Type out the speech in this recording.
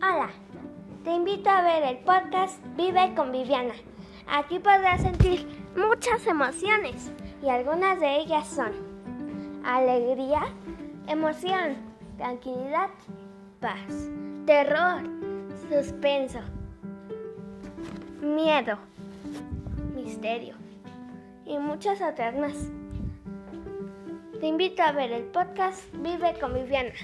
Hola, te invito a ver el podcast Vive con Viviana. Aquí podrás sentir muchas emociones y algunas de ellas son alegría, emoción, tranquilidad, paz, terror, suspenso, miedo, misterio y muchas otras más. Te invito a ver el podcast Vive con Viviana.